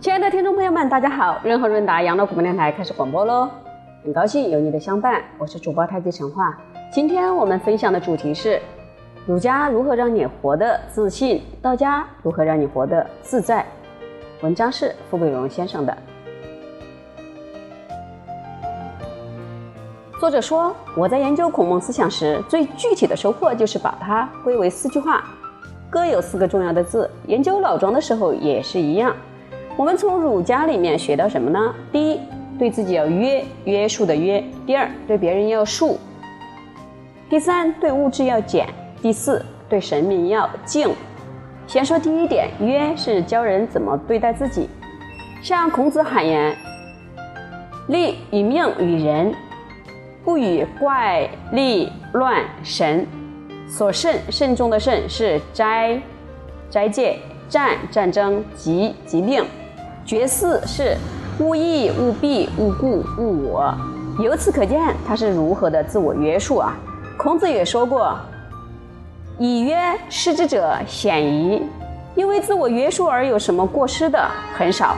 亲爱的听众朋友们，大家好！润和润达养老广播电台开始广播喽，很高兴有你的相伴，我是主播太极陈化。今天我们分享的主题是儒家如何让你活得自信，道家如何让你活得自在。文章是傅贵荣先生的。作者说，我在研究孔孟思想时，最具体的收获就是把它归为四句话，各有四个重要的字。研究老庄的时候也是一样。我们从儒家里面学到什么呢？第一，对自己要约，约束的约；第二，对别人要恕；第三，对物质要俭；第四，对神明要敬。先说第一点，约是教人怎么对待自己。像孔子喊言：“利与命与人，不与怪力乱神。”所慎慎重的慎是斋，斋戒；战战争；疾疾病。绝嗣是勿义、勿弊、勿故、勿我。由此可见，他是如何的自我约束啊！孔子也说过：“以约失之者鲜矣。”因为自我约束而有什么过失的很少。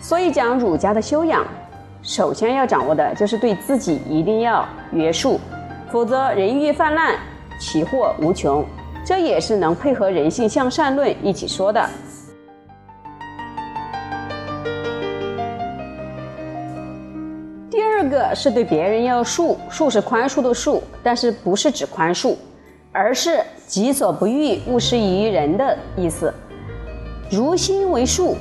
所以讲儒家的修养，首先要掌握的就是对自己一定要约束，否则人欲泛滥，其祸无穷。这也是能配合人性向善论一起说的。第二个是对别人要恕，恕是宽恕的恕，但是不是指宽恕，而是己所不欲，勿施于人的意思。如心为术，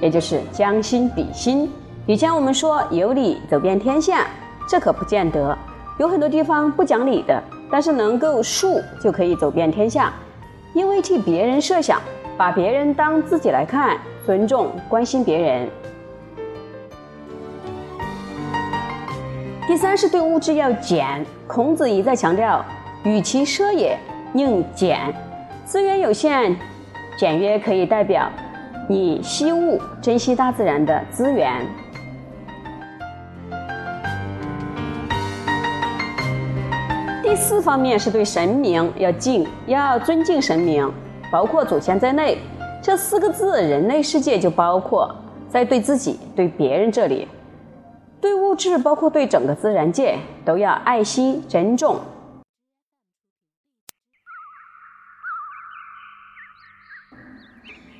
也就是将心比心。以前我们说有理走遍天下，这可不见得，有很多地方不讲理的，但是能够术就可以走遍天下，因为替别人设想，把别人当自己来看，尊重关心别人。第三是对物质要俭，孔子一再强调，与其奢也，宁俭。资源有限，简约可以代表你惜物，珍惜大自然的资源。四方面是对神明要敬，要尊敬神明，包括祖先在内。这四个字，人类世界就包括在对自己、对别人这里。对物质，包括对整个自然界，都要爱惜、珍重。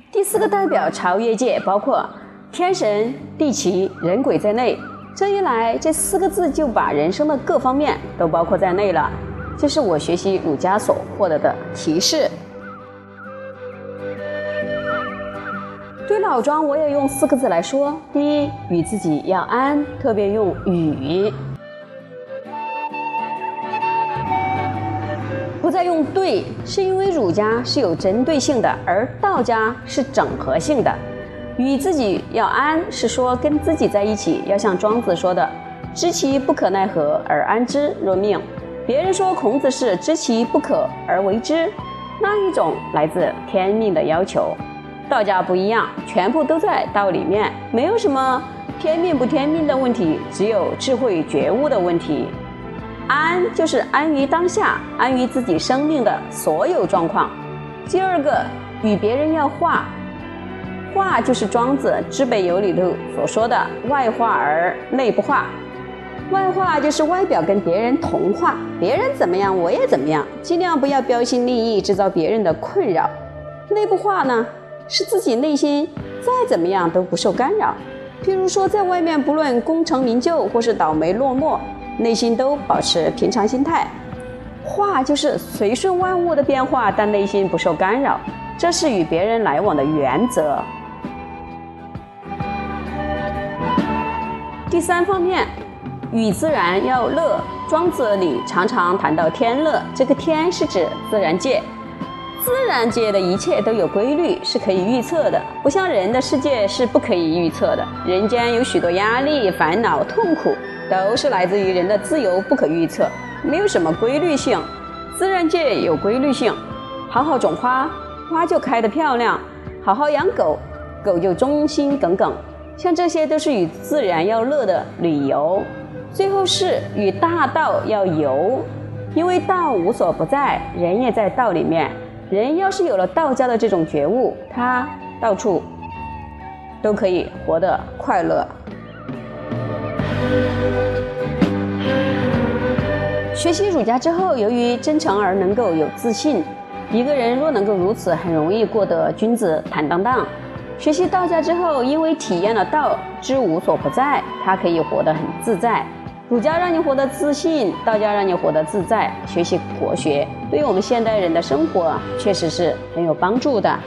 第四个代表超越界，包括天神、地奇、人鬼在内。这一来，这四个字就把人生的各方面都包括在内了。这是我学习儒家所获得的提示。对老庄，我也用四个字来说：第一，与自己要安，特别用与；不再用对，是因为儒家是有针对性的，而道家是整合性的。与自己要安，是说跟自己在一起，要像庄子说的：“知其不可奈何而安之若命。”别人说孔子是知其不可而为之，那一种来自天命的要求。道家不一样，全部都在道里面，没有什么天命不天命的问题，只有智慧觉悟的问题。安就是安于当下，安于自己生命的所有状况。第二个，与别人要化，化就是庄子《知北游》里头所说的“外化而内不化”。外化就是外表跟别人同化，别人怎么样我也怎么样，尽量不要标新立异，制造别人的困扰。内部化呢？是自己内心再怎么样都不受干扰，譬如说在外面不论功成名就或是倒霉落寞，内心都保持平常心态。化就是随顺万物的变化，但内心不受干扰，这是与别人来往的原则。第三方面，与自然要乐。庄子里常常谈到天乐，这个天是指自然界。自然界的一切都有规律，是可以预测的，不像人的世界是不可以预测的。人间有许多压力、烦恼、痛苦，都是来自于人的自由不可预测，没有什么规律性。自然界有规律性，好好种花，花就开得漂亮；好好养狗，狗就忠心耿耿。像这些都是与自然要乐的理由。最后是与大道要游，因为道无所不在，人也在道里面。人要是有了道家的这种觉悟，他到处都可以活得快乐。学习儒家之后，由于真诚而能够有自信，一个人若能够如此，很容易过得君子坦荡荡。学习道家之后，因为体验了道之无所不在，他可以活得很自在。儒家让你活得自信，道家让你活得自在。学习国学，对于我们现代人的生活确实是很有帮助的。